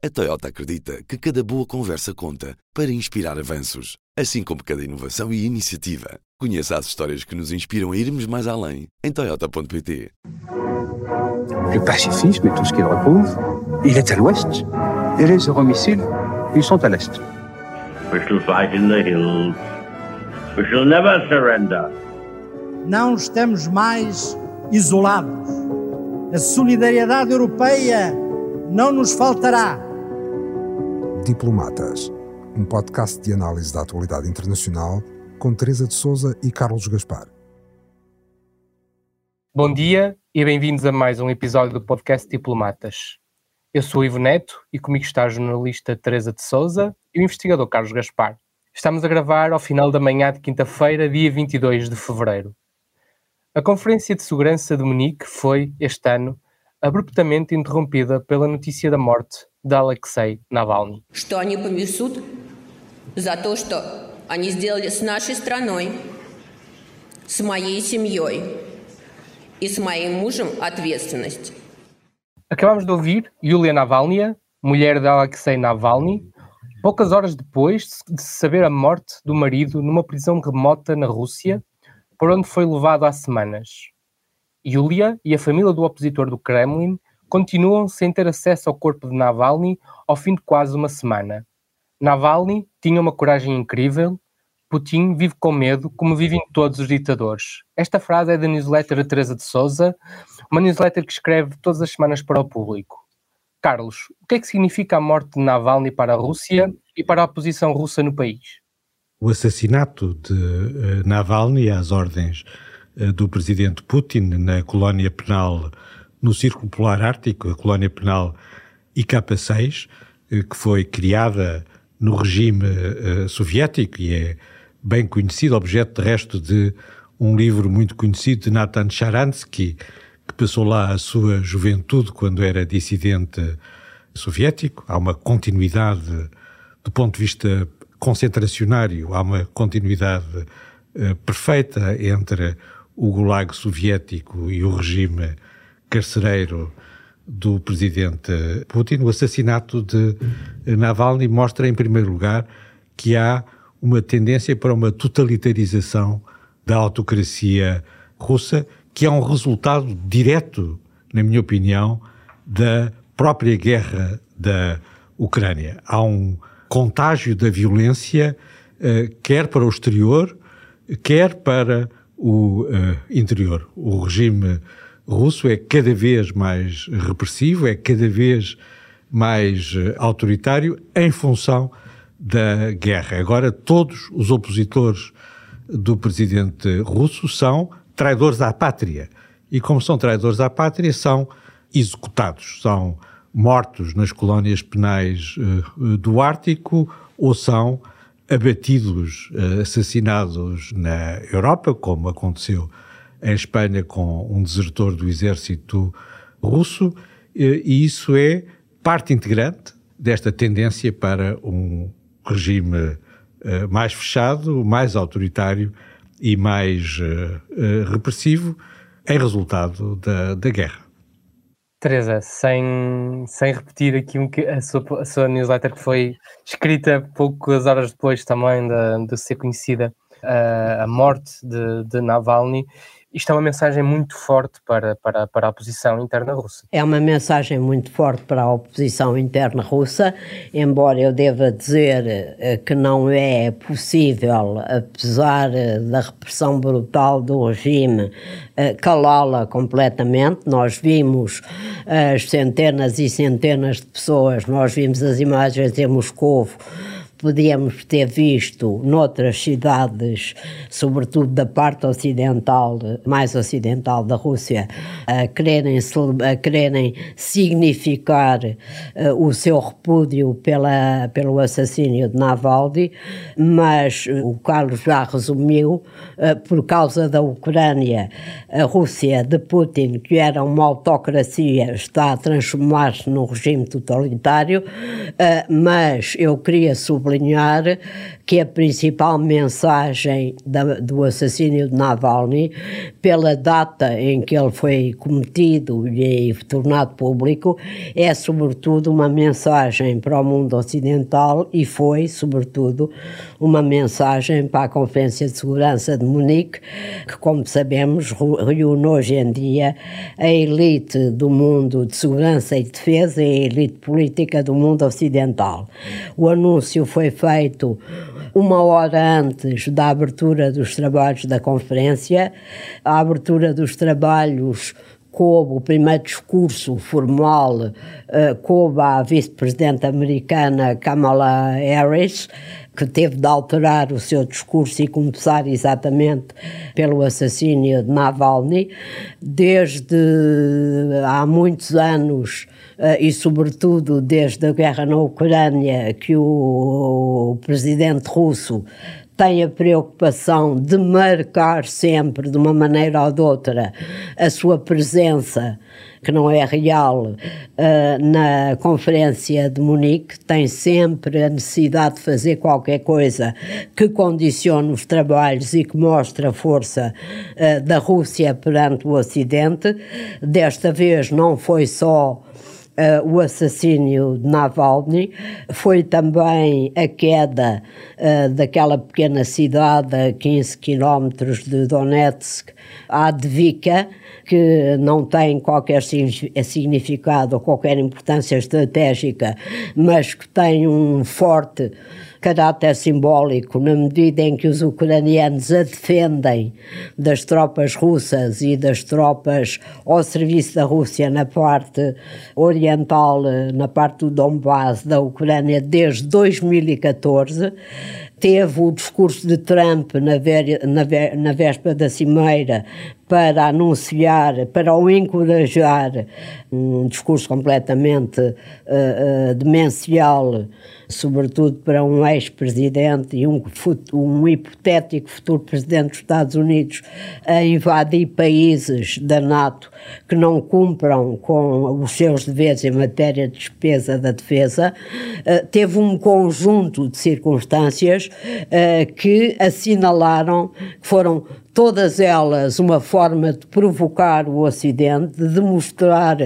A Toyota acredita que cada boa conversa conta para inspirar avanços, assim como cada inovação e iniciativa. Conheça as histórias que nos inspiram a irmos mais além em Toyota.pt. Le pacifisme et tout ce qu'il recouvre, il est à l'ouest. Et les euromissiles, ils sont à l'est. We shall fight in the hills. We shall never surrender. Não estamos mais isolados. A solidariedade europeia não nos faltará. Diplomatas, um podcast de análise da atualidade internacional com Teresa de Souza e Carlos Gaspar. Bom dia e bem-vindos a mais um episódio do podcast Diplomatas. Eu sou Ivo Neto e comigo está a jornalista Teresa de Souza e o investigador Carlos Gaspar. Estamos a gravar ao final da manhã de quinta-feira, dia 22 de fevereiro. A Conferência de Segurança de Munique foi, este ano, abruptamente interrompida pela notícia da morte de Alexei Navalny. что они понесут за то, что они сделали с нашей страной, с моей семьей и с моим мужем ответственность. Acabamos de ouvir Yulia Navalny, mulher de Alexei Navalny, poucas horas depois de saber a morte do marido numa prisão remota na Rússia, por onde foi levado há semanas. Yulia e a família do opositor do Kremlin continuam sem ter acesso ao corpo de Navalny ao fim de quase uma semana. Navalny tinha uma coragem incrível. Putin vive com medo, como vivem todos os ditadores. Esta frase é da newsletter de Teresa de Souza, uma newsletter que escreve todas as semanas para o público. Carlos, o que é que significa a morte de Navalny para a Rússia e para a oposição russa no país? O assassinato de uh, Navalny às ordens uh, do presidente Putin na colónia penal no Círculo Polar Ártico, a colónia penal IK-6, uh, que foi criada no regime soviético e é bem conhecido, objeto de resto de um livro muito conhecido de Nathan Sharansky, que passou lá a sua juventude quando era dissidente soviético. Há uma continuidade do ponto de vista concentracionário, há uma continuidade uh, perfeita entre o gulag soviético e o regime carcereiro do presidente Putin. O assassinato de Navalny mostra, em primeiro lugar, que há uma tendência para uma totalitarização da autocracia russa, que é um resultado direto, na minha opinião, da própria guerra da Ucrânia. Há um contágio da violência, uh, quer para o exterior, quer para o uh, interior. O regime russo é cada vez mais repressivo, é cada vez mais uh, autoritário em função da guerra. Agora, todos os opositores do presidente russo são traidores à pátria. E como são traidores à pátria, são executados, são mortos nas colónias penais uh, do Ártico ou são abatidos, uh, assassinados na Europa, como aconteceu em Espanha com um desertor do exército russo, e isso é parte integrante desta tendência para um regime mais fechado, mais autoritário e mais repressivo, em resultado da, da guerra. Teresa, sem, sem repetir aqui um, a, sua, a sua newsletter que foi escrita poucas horas depois também de, de ser conhecida uh, a morte de, de Navalny, isto é uma mensagem muito forte para, para, para a oposição interna russa. É uma mensagem muito forte para a oposição interna russa, embora eu deva dizer eh, que não é possível, apesar eh, da repressão brutal do regime, eh, calá-la completamente. Nós vimos as centenas e centenas de pessoas, nós vimos as imagens em Moscou podíamos ter visto noutras cidades, sobretudo da parte ocidental, mais ocidental da Rússia, a quererem, a quererem significar uh, o seu repúdio pela, pelo assassínio de Navalny, mas o Carlos já resumiu, uh, por causa da Ucrânia, a Rússia de Putin, que era uma autocracia, está a transformar-se num regime totalitário, mas eu queria sublinhar sublinhar que a principal mensagem da, do assassínio de Navalny, pela data em que ele foi cometido e tornado público, é sobretudo uma mensagem para o mundo ocidental e foi, sobretudo, uma mensagem para a Conferência de Segurança de Munique, que, como sabemos, reúne hoje em dia a elite do mundo de segurança e defesa e a elite política do mundo ocidental. O anúncio foi feito uma hora antes da abertura dos trabalhos da conferência. A abertura dos trabalhos coube o primeiro discurso formal, uh, coube à vice-presidente americana Kamala Harris, que teve de alterar o seu discurso e começar exatamente pelo assassínio de Navalny. Desde há muitos anos, e sobretudo desde a guerra na Ucrânia, que o presidente russo tem a preocupação de marcar sempre, de uma maneira ou de outra, a sua presença que não é real, uh, na Conferência de Munique, tem sempre a necessidade de fazer qualquer coisa que condicione os trabalhos e que mostre a força uh, da Rússia perante o Ocidente. Desta vez não foi só Uh, o assassínio de Navalny, foi também a queda uh, daquela pequena cidade a 15 quilómetros de Donetsk, Advika, que não tem qualquer significado ou qualquer importância estratégica, mas que tem um forte caráter simbólico na medida em que os ucranianos a defendem das tropas russas e das tropas ao serviço da Rússia na parte oriental, na parte do Donbass da Ucrânia desde 2014 teve o discurso de Trump na, ver, na, na véspera da Cimeira para anunciar, para o encorajar, um discurso completamente uh, uh, demencial, sobretudo para um ex-presidente e um, um hipotético futuro presidente dos Estados Unidos a invadir países da NATO que não cumpram com os seus deveres em matéria de despesa da defesa, uh, teve um conjunto de circunstâncias que assinalaram que foram todas elas uma forma de provocar o Ocidente, de demonstrar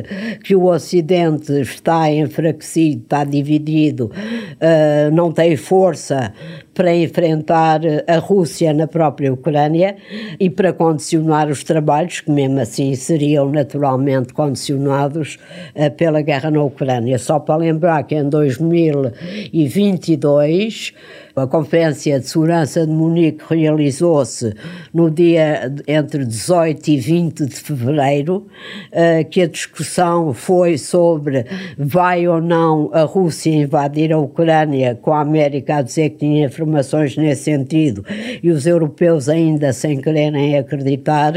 que o Ocidente está enfraquecido, está dividido, uh, não tem força para enfrentar a Rússia na própria Ucrânia e para condicionar os trabalhos, que mesmo assim seriam naturalmente condicionados uh, pela guerra na Ucrânia. Só para lembrar que em 2022 a Conferência de Segurança de Munique realizou-se no dia entre 18 e 20 de fevereiro, uh, que a discussão foi sobre vai ou não a Rússia invadir a Ucrânia, com a América a dizer que tinha informações nesse sentido. E os europeus ainda sem quererem acreditar,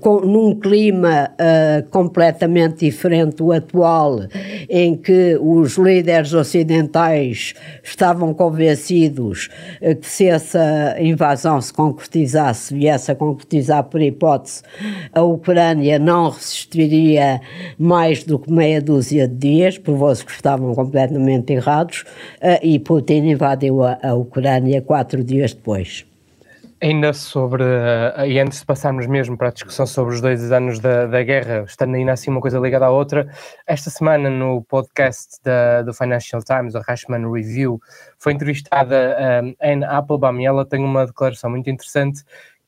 com, num clima uh, completamente diferente do atual, em que os líderes ocidentais estavam convencidos eh, que se essa invasão se concretizasse, viesse a concretizar por hipótese, a Ucrânia não resistiria mais do que meia dúzia de dias, provou-se que estavam completamente errados, eh, e Putin invadiu a, a Ucrânia quatro dias depois. Ainda sobre, uh, e antes de passarmos mesmo para a discussão sobre os dois anos da, da guerra, estando ainda assim uma coisa ligada à outra, esta semana no podcast da, do Financial Times, a Rashman Review, foi entrevistada um, eh, Anne Applebaum e ela tem uma declaração muito interessante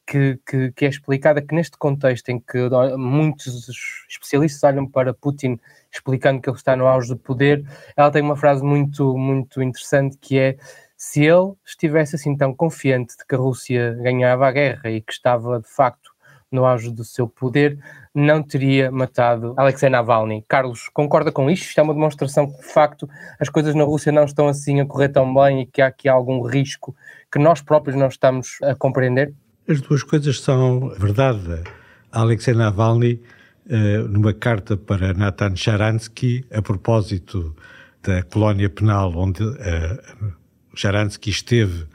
que, que, que, é explicada que neste contexto em que muitos especialistas olham para Putin explicando que ele está no auge do poder, ela tem uma frase muito, muito interessante que é se ele estivesse assim tão confiante de que a Rússia ganhava a guerra e que estava de facto no auge do seu poder, não teria matado Alexei Navalny. Carlos, concorda com isto? Isto é uma demonstração que, de facto, as coisas na Rússia não estão assim a correr tão bem e que há aqui algum risco que nós próprios não estamos a compreender? As duas coisas são verdade. Alexei Navalny, eh, numa carta para Nathan Sharansky, a propósito da colónia penal onde eh, Sharansky esteve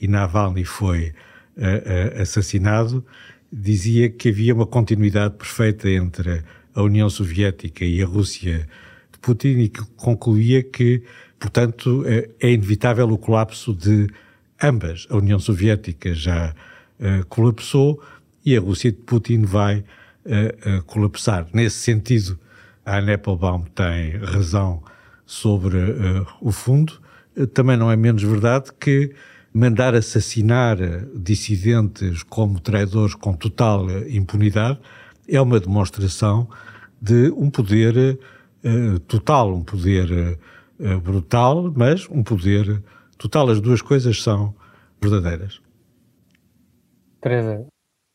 e Navalny foi uh, uh, assassinado, dizia que havia uma continuidade perfeita entre a União Soviética e a Rússia de Putin e que concluía que, portanto, é, é inevitável o colapso de ambas. A União Soviética já uh, colapsou e a Rússia de Putin vai uh, uh, colapsar. Nesse sentido, a Anne tem razão sobre o fundo. Também não é menos verdade que mandar assassinar dissidentes como traidores com total impunidade é uma demonstração de um poder uh, total, um poder uh, brutal, mas um poder total. As duas coisas são verdadeiras. Teresa,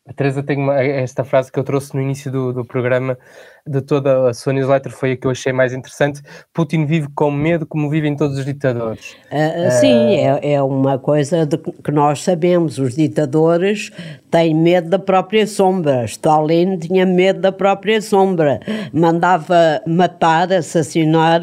a Teresa tem uma, esta frase que eu trouxe no início do, do programa de toda a sua newsletter foi a que eu achei mais interessante. Putin vive com medo como vivem todos os ditadores. Uh, uh, sim, é, é uma coisa de, que nós sabemos. Os ditadores têm medo da própria sombra. Stalin tinha medo da própria sombra. Mandava matar, assassinar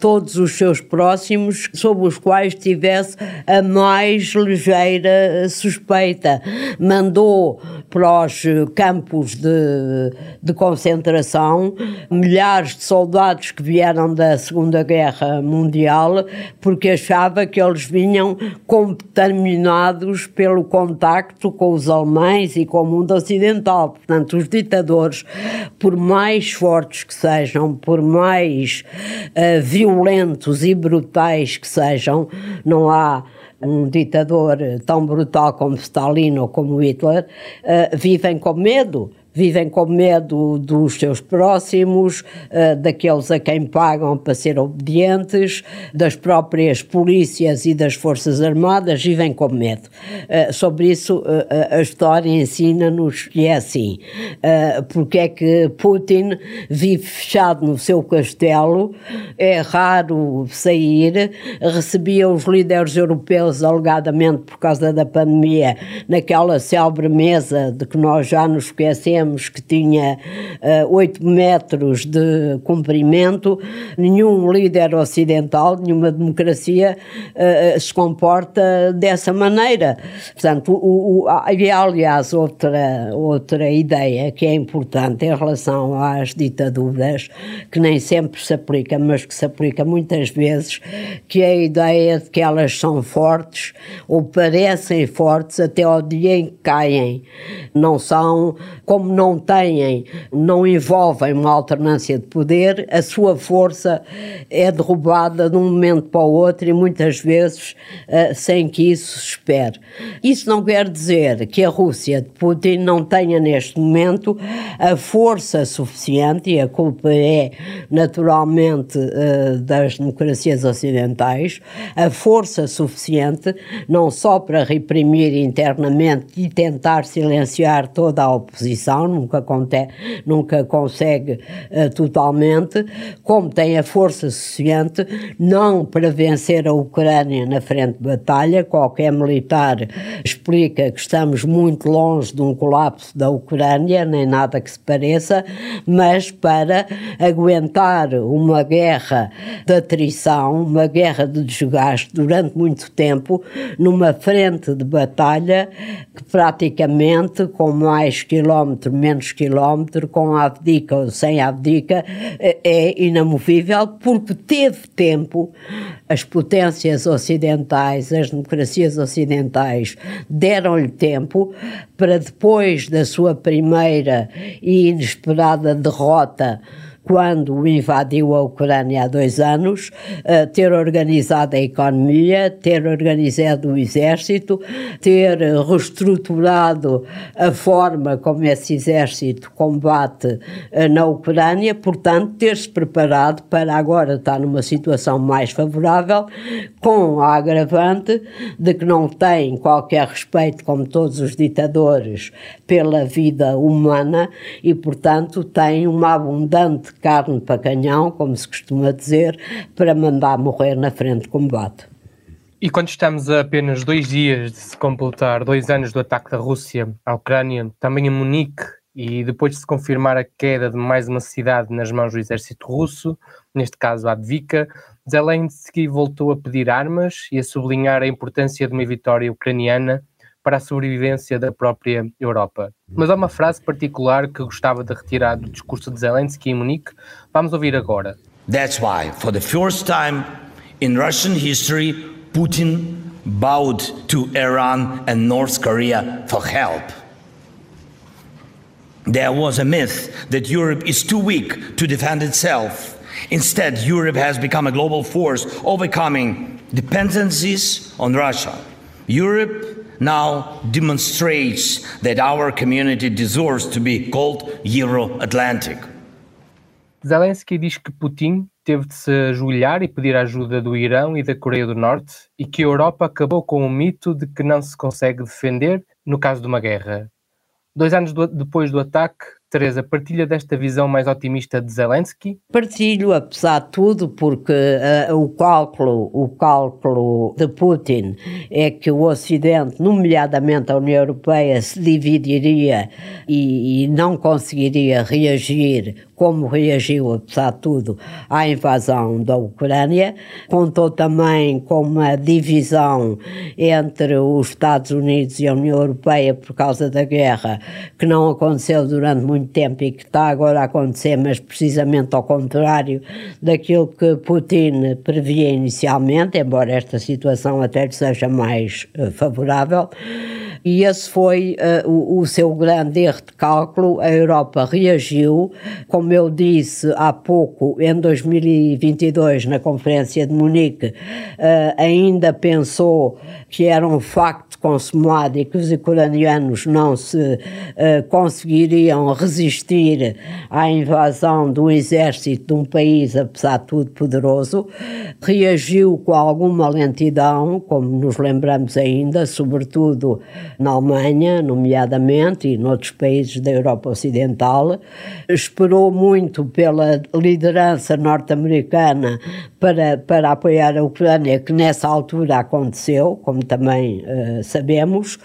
todos os seus próximos sobre os quais tivesse a mais ligeira suspeita. Mandou para os campos de, de concentração milhares de soldados que vieram da Segunda Guerra Mundial, porque achava que eles vinham contaminados pelo contacto com os alemães e com o mundo ocidental. Portanto, os ditadores, por mais fortes que sejam, por mais uh, violentos e brutais que sejam, não há um ditador tão brutal como Stalin ou como Hitler, uh, vivem com medo vivem com medo dos seus próximos, uh, daqueles a quem pagam para ser obedientes, das próprias polícias e das forças armadas, vivem com medo. Uh, sobre isso, uh, a história ensina-nos que é assim. porque é que Putin vive fechado no seu castelo, é raro sair, recebia os líderes europeus, alegadamente por causa da pandemia, naquela célebre mesa de que nós já nos esquecemos que tinha uh, 8 metros de comprimento, nenhum líder ocidental, nenhuma democracia uh, se comporta dessa maneira. Portanto, o, o, havia aliás outra, outra ideia que é importante em relação às ditaduras, que nem sempre se aplica, mas que se aplica muitas vezes, que é a ideia de que elas são fortes ou parecem fortes até ao dia em que caem. Não são como não têm, não envolvem uma alternância de poder, a sua força é derrubada de um momento para o outro e muitas vezes uh, sem que isso se espere. Isso não quer dizer que a Rússia de Putin não tenha neste momento a força suficiente, e a culpa é naturalmente uh, das democracias ocidentais, a força suficiente não só para reprimir internamente e tentar silenciar toda a oposição, nunca, conte, nunca consegue uh, totalmente, como tem a força suficiente, não para vencer a Ucrânia na frente de batalha, qualquer militar explica que estamos muito longe de um colapso da Ucrânia, nem nada que se pareça, mas para aguentar uma guerra de atrição, uma guerra de desgaste durante muito tempo, numa frente de batalha que praticamente, com mais quilómetro, menos quilómetro, com abdica ou sem abdica, é, é inamovível porque teve tempo, as potências ocidentais, as democracias ocidentais deram-lhe tempo para depois da sua primeira e inesperada derrota quando invadiu a Ucrânia há dois anos, uh, ter organizado a economia, ter organizado o exército, ter reestruturado a forma como esse exército combate uh, na Ucrânia, portanto, ter-se preparado para agora estar numa situação mais favorável, com a agravante de que não tem qualquer respeito, como todos os ditadores, pela vida humana e, portanto, tem uma abundante carne para canhão, como se costuma dizer, para mandar morrer na frente de combate. E quando estamos a apenas dois dias de se completar dois anos do ataque da Rússia à Ucrânia, também em Munique, e depois de se confirmar a queda de mais uma cidade nas mãos do exército russo, neste caso a Advika, Zelensky voltou a pedir armas e a sublinhar a importância de uma vitória ucraniana para a sobrevivência da própria Europa. Mas há uma frase particular que gostava de retirar do discurso de Zelensky em Munique. Vamos ouvir agora. That's why, for the first time in Russian history, Putin bowed to Iran and North Korea for help. There was a myth that Europe is too weak to defend itself. Instead, Europe has become a global force, overcoming dependencies on Russia. Europe now demonstrates that our community deserves to be called Euro Atlantic. Zelensky diz que Putin teve de se ajoelhar e pedir ajuda do Irão e da Coreia do Norte e que a Europa acabou com o mito de que não se consegue defender no caso de uma guerra. Dois anos do, depois do ataque, Teresa, partilha desta visão mais otimista de Zelensky? Partilho, apesar de tudo, porque uh, o cálculo, o cálculo de Putin é que o Ocidente, nomeadamente a União Europeia, se dividiria e, e não conseguiria reagir como reagiu, apesar de tudo, à invasão da Ucrânia. Contou também com uma divisão entre os Estados Unidos e a União Europeia por causa da guerra, que não aconteceu durante muito tempo e que está agora a acontecer, mas precisamente ao contrário daquilo que Putin previa inicialmente, embora esta situação até lhe seja mais uh, favorável e esse foi uh, o, o, seu grande erro de cálculo. A Europa reagiu, como eu disse há pouco, em 2022, na Conferência de Munique, uh, ainda pensou que era um facto consumado e que os ucranianos não se uh, conseguiriam resistir à invasão do exército de um país, apesar de tudo, poderoso. Reagiu com alguma lentidão, como nos lembramos ainda, sobretudo na Alemanha, nomeadamente, e noutros países da Europa Ocidental. Esperou muito pela liderança norte-americana para, para apoiar a Ucrânia, que nessa altura aconteceu, como também uh, sabemos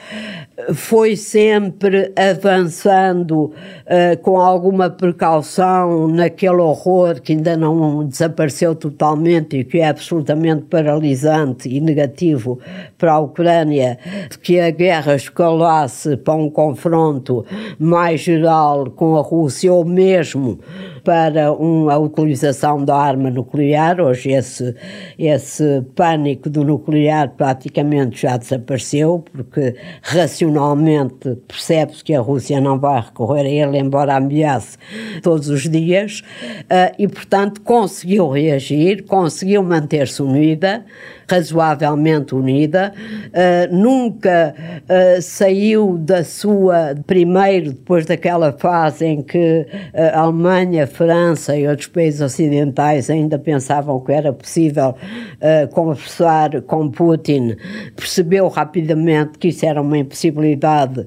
foi sempre avançando uh, com alguma precaução naquele horror que ainda não desapareceu totalmente e que é absolutamente paralisante e negativo para a Ucrânia, de que a guerra escalasse para um confronto mais geral com a Rússia ou mesmo para uma utilização da arma nuclear. Hoje esse, esse pânico do nuclear praticamente já desapareceu, porque racionalmente percebe-se que a Rússia não vai recorrer a ele, embora ameace todos os dias, uh, e portanto conseguiu reagir, conseguiu manter-se unida, razoavelmente unida, uh, nunca uh, saiu da sua, primeiro, depois daquela fase em que a Alemanha, França e outros países ocidentais ainda pensavam que era possível uh, conversar com Putin, percebeu rapidamente que isso era uma impossibilidade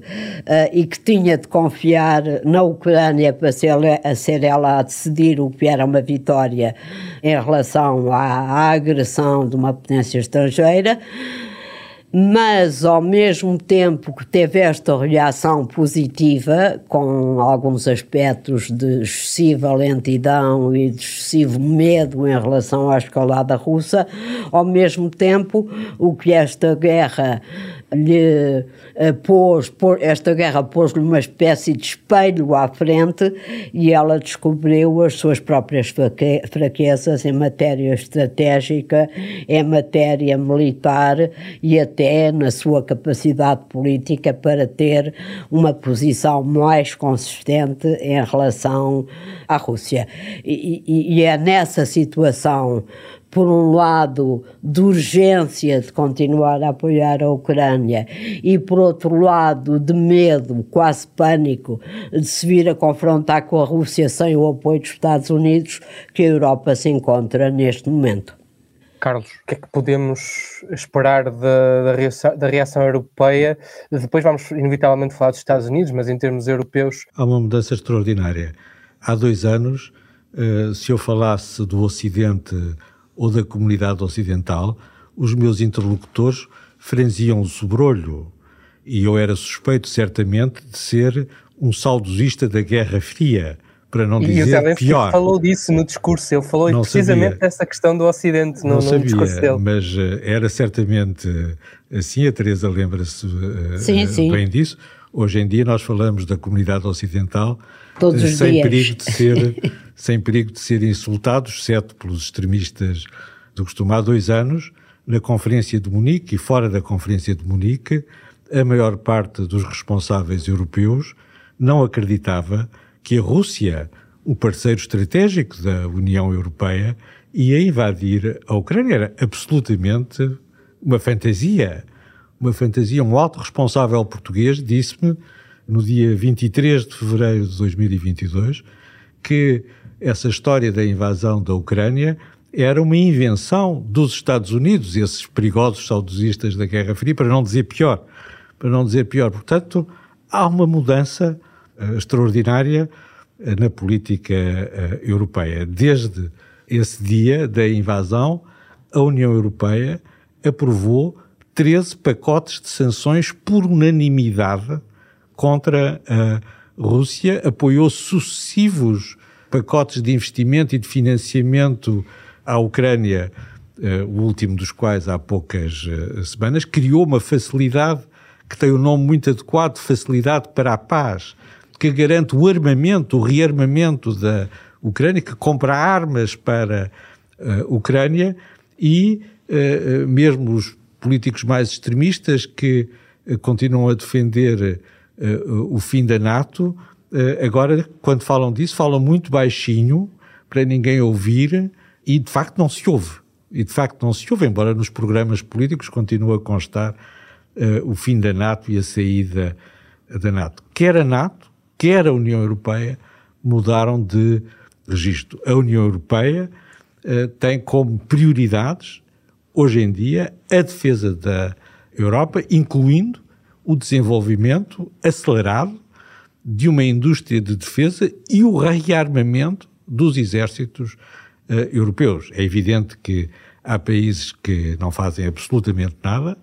e que tinha de confiar na Ucrânia para ser, a ser ela a decidir o que era uma vitória em relação à, à agressão de uma potência estrangeira, mas ao mesmo tempo que teve esta reação positiva, com alguns aspectos de excessiva lentidão e de excessivo medo em relação à escalada russa, ao mesmo tempo o que esta guerra lhe eh, pôs, esta guerra pôs-lhe uma espécie de espelho à frente e ela descobriu as suas próprias fraquezas em matéria estratégica, em matéria militar e até na sua capacidade política para ter uma posição mais consistente em relação à Rússia. E, e, e é nessa situação por um lado, de urgência de continuar a apoiar a Ucrânia e, por outro lado, de medo, quase pânico, de se vir a confrontar com a Rússia sem o apoio dos Estados Unidos, que a Europa se encontra neste momento. Carlos, o que é que podemos esperar da, da, reação, da reação europeia? Depois vamos, inevitavelmente, falar dos Estados Unidos, mas em termos europeus. Há uma mudança extraordinária. Há dois anos, eh, se eu falasse do Ocidente ou da comunidade ocidental, os meus interlocutores franziam o sobrolho e eu era suspeito, certamente, de ser um saudosista da Guerra Fria, para não e dizer o pior. falou disso no discurso, ele falou não precisamente sabia. dessa questão do Ocidente no, não no sabia, discurso dele. Mas uh, era certamente assim, a Teresa lembra-se uh, bem disso. Hoje em dia nós falamos da comunidade ocidental Todos os sem dias. perigo de ser sem perigo de serem insultados, exceto pelos extremistas do costume. Há dois anos, na Conferência de Munique e fora da Conferência de Munique, a maior parte dos responsáveis europeus não acreditava que a Rússia, o parceiro estratégico da União Europeia, ia invadir a Ucrânia. Era absolutamente uma fantasia. Uma fantasia. Um alto responsável português disse-me, no dia 23 de fevereiro de 2022, que essa história da invasão da Ucrânia era uma invenção dos Estados Unidos, esses perigosos saudosistas da Guerra Fria, para não dizer pior. Para não dizer pior. Portanto, há uma mudança uh, extraordinária uh, na política uh, europeia. Desde esse dia da invasão, a União Europeia aprovou 13 pacotes de sanções por unanimidade contra a Rússia, apoiou sucessivos pacotes de investimento e de financiamento à Ucrânia, o último dos quais há poucas semanas, criou uma facilidade que tem o um nome muito adequado, Facilidade para a Paz, que garante o armamento, o rearmamento da Ucrânia, que compra armas para a uh, Ucrânia e mesmo os políticos mais extremistas que continuam a defender o fim da NATO, agora, quando falam disso, falam muito baixinho para ninguém ouvir e de facto não se ouve. E de facto não se ouve, embora nos programas políticos continue a constar uh, o fim da NATO e a saída da NATO. Quer a NATO, quer a União Europeia mudaram de registro. A União Europeia uh, tem como prioridades, hoje em dia, a defesa da Europa, incluindo o desenvolvimento acelerado de uma indústria de defesa e o rearmamento dos exércitos uh, europeus. É evidente que há países que não fazem absolutamente nada,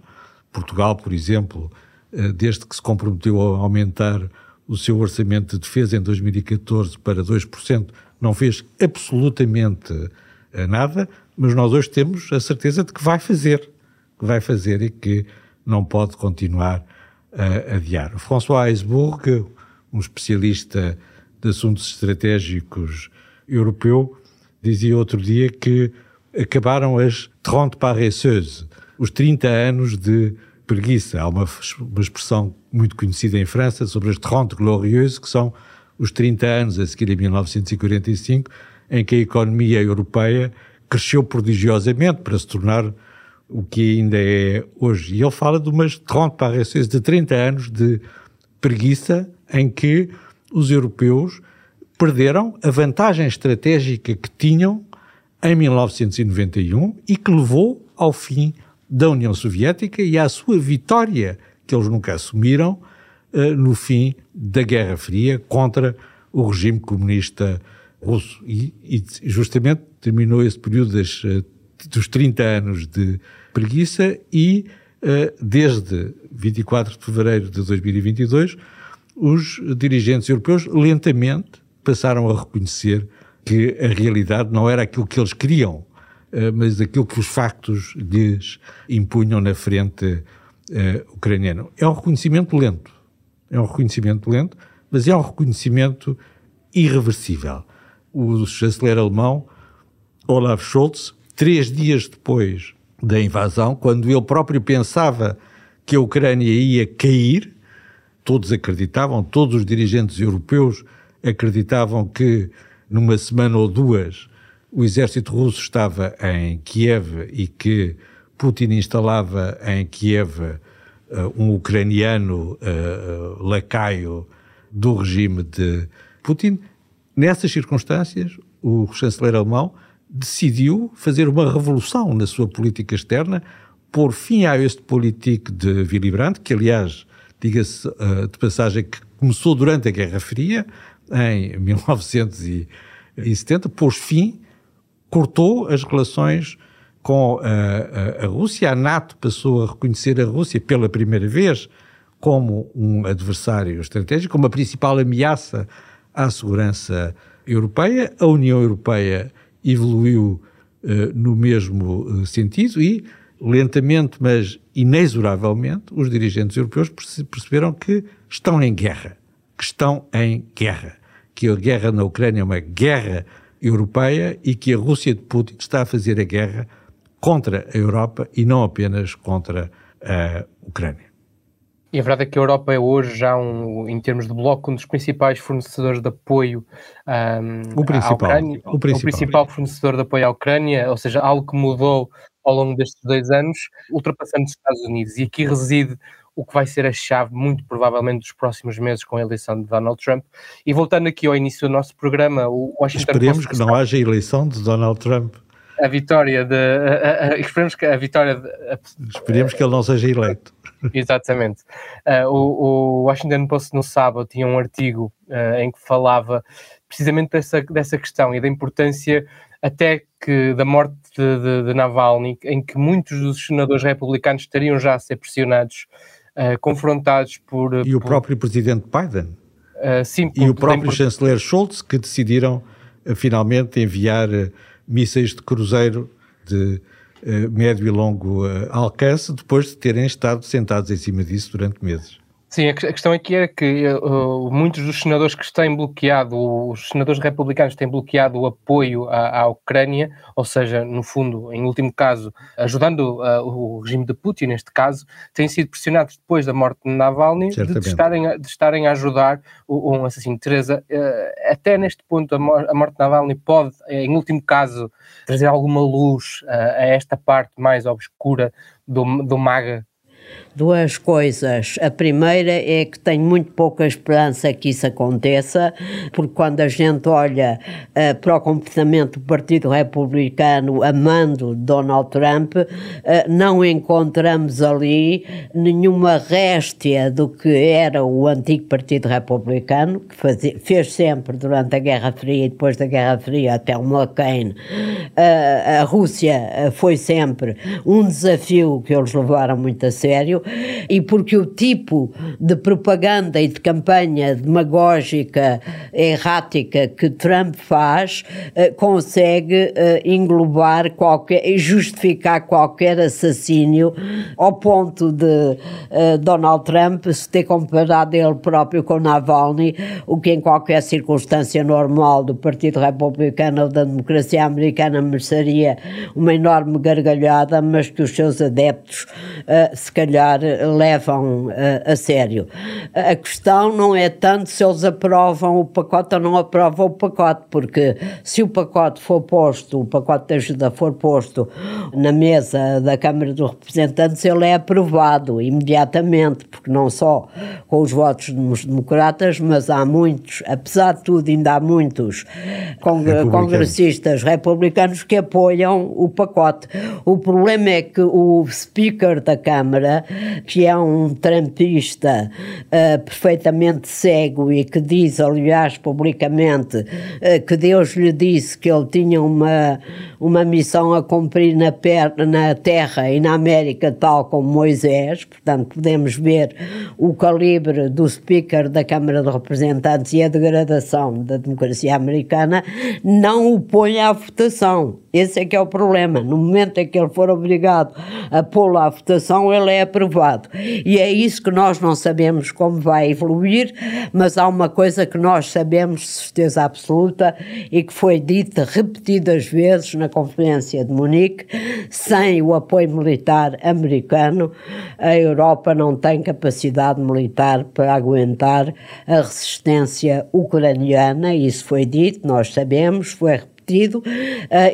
Portugal, por exemplo, eh, desde que se comprometeu a aumentar o seu orçamento de defesa em 2014 para 2%, não fez absolutamente eh, nada, mas nós hoje temos a certeza de que vai fazer, que vai fazer e que não pode continuar a adiar. François Heisbourg, um especialista de assuntos estratégicos europeu, dizia outro dia que acabaram as 30 paresseuses, os 30 anos de preguiça. Há uma, uma expressão muito conhecida em França sobre as 30 glorieuses, que são os 30 anos a seguir a 1945, em que a economia europeia cresceu prodigiosamente para se tornar o que ainda é hoje. E ele fala de umas 30 paresseuses, de 30 anos de preguiça, em que os europeus perderam a vantagem estratégica que tinham em 1991 e que levou ao fim da União Soviética e à sua vitória, que eles nunca assumiram, uh, no fim da Guerra Fria contra o regime comunista russo. E, e justamente terminou esse período das, uh, dos 30 anos de preguiça e uh, desde 24 de fevereiro de 2022 os dirigentes europeus lentamente passaram a reconhecer que a realidade não era aquilo que eles queriam, eh, mas aquilo que os factos lhes impunham na frente uh, ucraniana. É um reconhecimento lento. É um reconhecimento lento, mas é um reconhecimento irreversível. O chanceler alemão, Olaf Scholz, três dias depois da invasão, quando ele próprio pensava que a Ucrânia ia cair, todos acreditavam, todos os dirigentes europeus acreditavam que numa semana ou duas o exército russo estava em Kiev e que Putin instalava em Kiev uh, um ucraniano uh, lacaio do regime de Putin. Nessas circunstâncias, o chanceler alemão decidiu fazer uma revolução na sua política externa, pôr fim à Ostpolitik de Willy Brandt, que aliás, diga-se uh, de passagem, que começou durante a Guerra Fria, em 1970, pôs fim cortou as relações com a, a, a, Rússia. A NATO passou a reconhecer a Rússia pela primeira vez como um adversário estratégico, como a principal ameaça à segurança europeia. A União Europeia evoluiu uh, no mesmo sentido e, lentamente, mas inexoravelmente, os dirigentes europeus perceberam que estão em guerra. Que estão em guerra. Que a guerra na Ucrânia é uma guerra europeia e que a Rússia de Putin está a fazer a guerra contra a Europa e não apenas contra a Ucrânia. E a verdade é que a Europa é hoje já, um, em termos de bloco, um dos principais fornecedores de apoio um, o principal, à Ucrânia. O principal. o principal fornecedor de apoio à Ucrânia, ou seja, algo que mudou ao longo destes dois anos, ultrapassando os Estados Unidos. E aqui reside o que vai ser a chave, muito provavelmente, dos próximos meses com a eleição de Donald Trump. E voltando aqui ao início do nosso programa, o Washington Esperemos Post que não haja eleição de Donald Trump. A vitória de. A, a, esperemos que a vitória. De, esperemos que ele não seja eleito. Exatamente. Uh, o, o, Washington Post no sábado tinha um artigo uh, em que falava precisamente dessa, dessa questão e da importância até que da morte de, de, de Navalny, em que muitos dos senadores republicanos estariam já a ser pressionados, uh, confrontados por... E o próprio presidente Biden. sim, e o próprio chanceler Schultz, que decidiram finalmente enviar mísseis de cruzeiro de eh, médio e longo eh, alcance, depois de terem estado sentados em cima disso durante meses. Sim, a questão aqui é que uh, muitos dos senadores que têm bloqueado, os senadores republicanos têm bloqueado o apoio à, à Ucrânia, ou seja, no fundo, em último caso, ajudando uh, o regime de Putin, neste caso, têm sido pressionados depois da morte de Navalny de, de, estarem, de estarem a ajudar o, um assassino. Teresa, uh, até neste ponto, a, mor a, morte de Navalny pode, em último caso, trazer alguma luz a esta parte mais obscura do, do MAGA duas coisas. A primeira é que tenho muito pouca esperança que isso aconteça, porque quando a gente olha uh, para o comportamento do Partido Republicano amando Donald Trump, uh, não encontramos ali nenhuma réstia do que era o antigo Partido Republicano, que fazia, fez sempre durante a Guerra Fria e depois da Guerra Fria até o McCain. Uh, a Rússia foi sempre um desafio que eles levaram muito a sério e porque o tipo de propaganda e de campanha demagógica errática que Trump faz uh, consegue uh, englobar qualquer e justificar qualquer assassínio ao ponto de uh, Donald Trump se ter comparado ele próprio com Navalny, o que em qualquer circunstância normal do Partido Republicano ou da democracia americana mereceria uma enorme gargalhada, mas que os seus adeptos se calhar calhar levam uh, a sério. A questão não é tanto se eles aprovam o pacote ou não aprovam o pacote, porque se o pacote for posto, o pacote de ajuda for posto na mesa da Câmara dos Representantes, ele é aprovado imediatamente, porque não só com os votos dos democratas, mas há muitos, apesar de tudo, ainda há muitos congressistas republicanos que apoiam o pacote. O problema é que o Speaker da Câmara que é um trampista uh, perfeitamente cego e que diz, aliás, publicamente, uh, que Deus lhe disse que ele tinha uma, uma missão a cumprir na, na Terra e na América, tal como Moisés. Portanto, podemos ver o calibre do Speaker da Câmara de Representantes e a degradação da democracia americana, não o põe à votação. Esse é que é o problema. No momento em que ele for obrigado a pô-lo à votação, ele é aprovado. E é isso que nós não sabemos como vai evoluir, mas há uma coisa que nós sabemos de certeza absoluta e que foi dita repetidas vezes na Conferência de Munique: sem o apoio militar americano, a Europa não tem capacidade militar para aguentar a resistência ucraniana. Isso foi dito, nós sabemos, foi repetido, uh,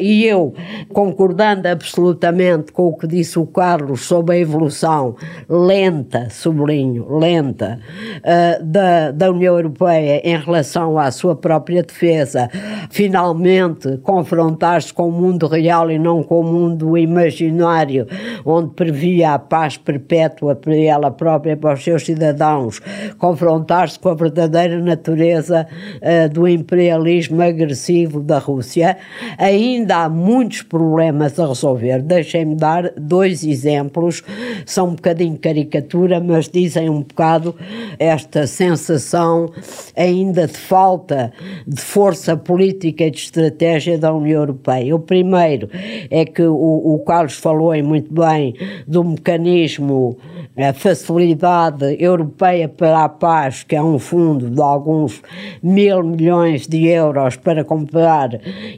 e eu, concordando absolutamente com o que disse o Carlos sobre a evolução lenta, sublinho, lenta, uh, da, da União Europeia em relação à sua própria defesa, finalmente confrontar-se com o mundo real e não com o mundo imaginário, onde previa a paz perpétua para ela própria, para os seus cidadãos, confrontar-se com a verdadeira natureza uh, do imperialismo agressivo da Rússia ainda há muitos problemas a resolver. Deixem-me dar dois exemplos, são um bocadinho caricatura, mas dizem um bocado esta sensação ainda de falta de força política e de estratégia da União Europeia. O primeiro é que o, o Carlos falou muito bem do mecanismo a Facilidade Europeia para a Paz, que é um fundo de alguns mil milhões de euros para comprar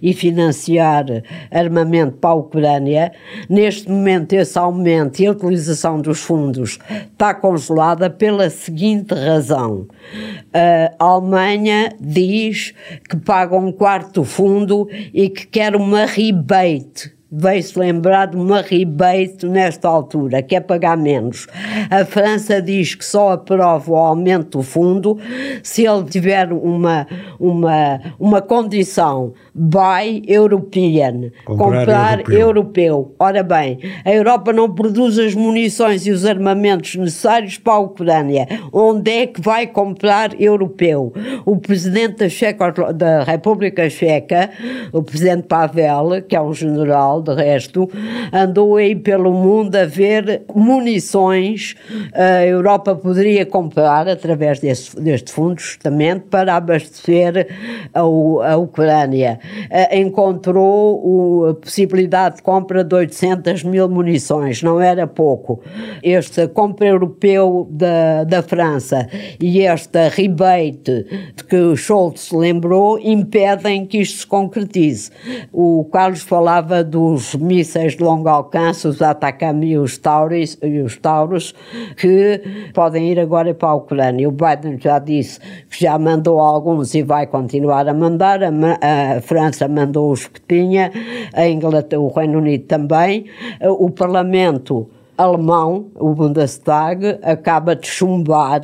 e financiar armamento para a Ucrânia. Neste momento, esse aumento e a utilização dos fundos está congelada pela seguinte razão. A Alemanha diz que paga um quarto do fundo e que quer uma rebate veio-se lembrar de uma rebate nesta altura, que é pagar menos. A França diz que só aprova o aumento do fundo se ele tiver uma, uma, uma condição buy European, comprar, comprar europeu. europeu. Ora bem, a Europa não produz as munições e os armamentos necessários para a Ucrânia. Onde é que vai comprar europeu? O presidente da, Checa, da República Checa, o presidente Pavel, que é um general, de resto, andou aí pelo mundo a ver munições. A Europa poderia comprar, através desse, deste fundo, justamente, para abastecer a, a Ucrânia. Uh, encontrou o, a possibilidade de compra de 800 mil munições, não era pouco. Esta compra europeu da, da França e esta rebate que o Scholz lembrou impedem que isto se concretize. O Carlos falava dos mísseis de longo alcance, os Atacama e os Taurus, e os Taurus que podem ir agora para a Ucrânia. O Biden já disse que já mandou alguns e vai continuar a mandar. A, a França mandou os que tinha, a Inglaterra, o Reino Unido também. O Parlamento alemão, o Bundestag, acaba de chumbar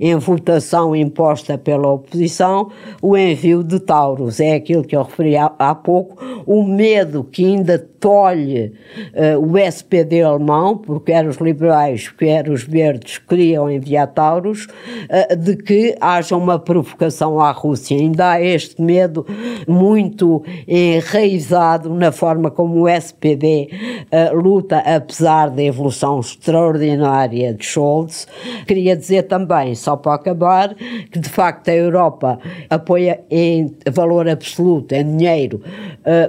em votação imposta pela oposição, o envio de Taurus. É aquilo que eu referi há, há pouco, o medo que ainda tolhe uh, o SPD alemão, porque quer os liberais, quer os verdes queriam enviar Taurus, uh, de que haja uma provocação à Rússia. Ainda há este medo muito enraizado na forma como o SPD uh, eh, luta, apesar da evolução extraordinária de Scholz. Queria dizer também, só para acabar, que de facto a Europa apoia em valor absoluto, em dinheiro,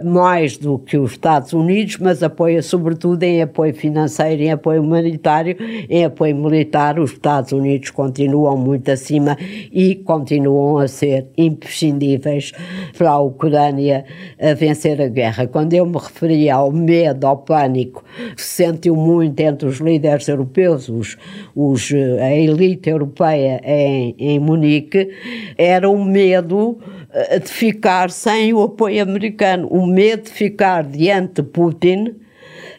mais do que os Estados Unidos mas apoia sobretudo em apoio financeiro, em apoio humanitário, em apoio militar. Os Estados Unidos continuam muito acima e continuam a ser imprescindíveis para a Ucrânia a vencer a guerra. Quando eu me referia ao medo, ao pânico se sentiu muito entre os líderes europeus, os, os, a elite europeia em, em Munique, era um medo eh, de ficar sem o apoio americano, o medo de ficar diante de Putin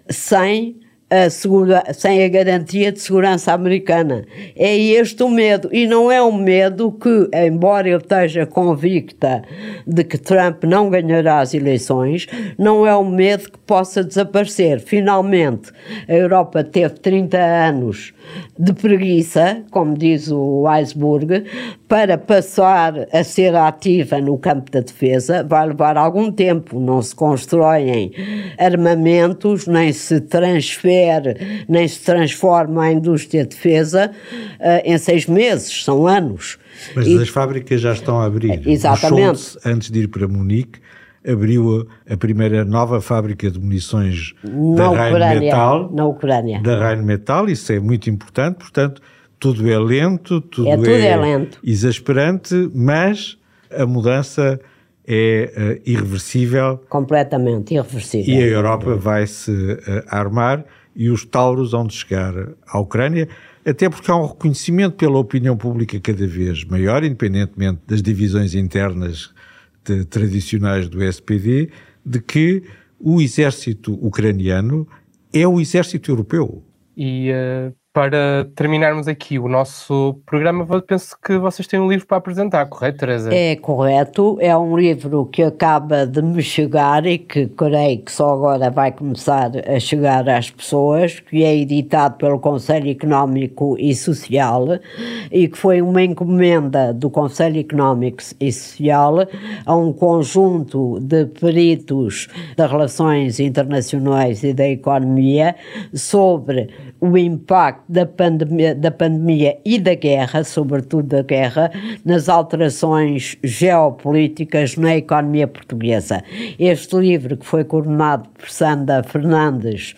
sem a segura, sem a garantia de segurança americana. É este o medo. E não é um medo que, embora eu esteja convicta de que Trump não ganhará as eleições, não é um medo que possa desaparecer. Finalmente, a Europa teve 30 anos de preguiça, como diz o Weisburg, para passar a ser ativa no campo da defesa. Vai levar algum tempo, não se constroem armamentos, nem se nem se transforma a indústria de defesa uh, em seis meses, são anos. Mas e, as fábricas já estão a abrir. Exatamente. Schultz, antes de ir para Munique, abriu a primeira nova fábrica de munições na da Rheinmetall. Na Ucrânia. Da Rheinmetall, isso é muito importante, portanto, tudo é lento, tudo, é, tudo é, é lento. exasperante, mas a mudança é uh, irreversível. Completamente irreversível. E a Europa vai se uh, armar e os Tauros vão de chegar à Ucrânia, até porque há um reconhecimento pela opinião pública cada vez maior, independentemente das divisões internas de, tradicionais do SPD, de que o exército ucraniano é o exército europeu. E uh, para terminarmos aqui o nosso programa, penso que vocês têm um livro para apresentar, correto, Teresa? É correto, é um livro que acaba de me chegar e que creio que só agora vai começar a chegar às pessoas, que é editado pelo Conselho Económico e Social e que foi uma encomenda do Conselho Económico e Social a um conjunto de peritos das relações internacionais e da economia sobre o impacto da pandemia, da pandemia e da guerra, sobretudo da guerra, nas alterações geopolíticas na economia portuguesa. Este livro, que foi coordenado por Sandra Fernandes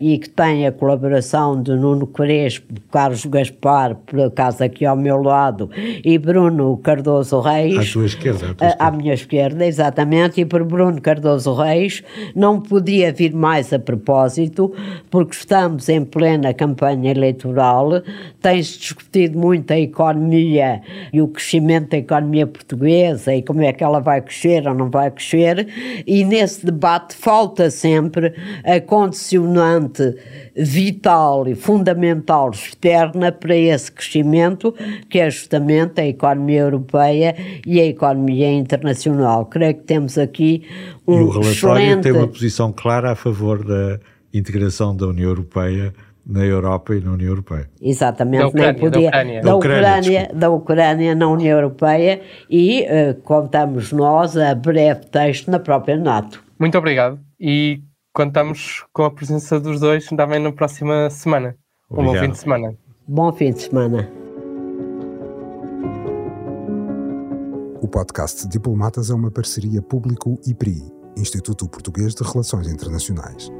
e que tem a colaboração de Nuno Crespo, Carlos Gaspar, por acaso aqui ao meu lado, e Bruno Cardoso Reis. À tua esquerda. À, tua esquerda. à minha esquerda, exatamente, e por Bruno Cardoso Reis, não podia vir mais a propósito, porque estamos em plena campanha eleitoral, tem-se discutido muito a economia e o crescimento da economia portuguesa e como é que ela vai crescer ou não vai crescer, e nesse debate falta sempre a condicionante vital e fundamental externa para esse crescimento, que é justamente a economia europeia e a economia internacional. Creio que temos aqui um e o relatório excelente... tem uma posição clara a favor da integração da União Europeia na Europa e na União Europeia. Exatamente, da Ucrânia, nem podia, da Ucrânia, da Ucrânia, Ucrânia, da Ucrânia na União Europeia e uh, contamos nós a breve texto na própria NATO. Muito obrigado e contamos com a presença dos dois também na próxima semana. Obrigado. Um bom fim de semana. Bom fim de semana. O podcast Diplomatas é uma parceria público-IPRI, Instituto Português de Relações Internacionais.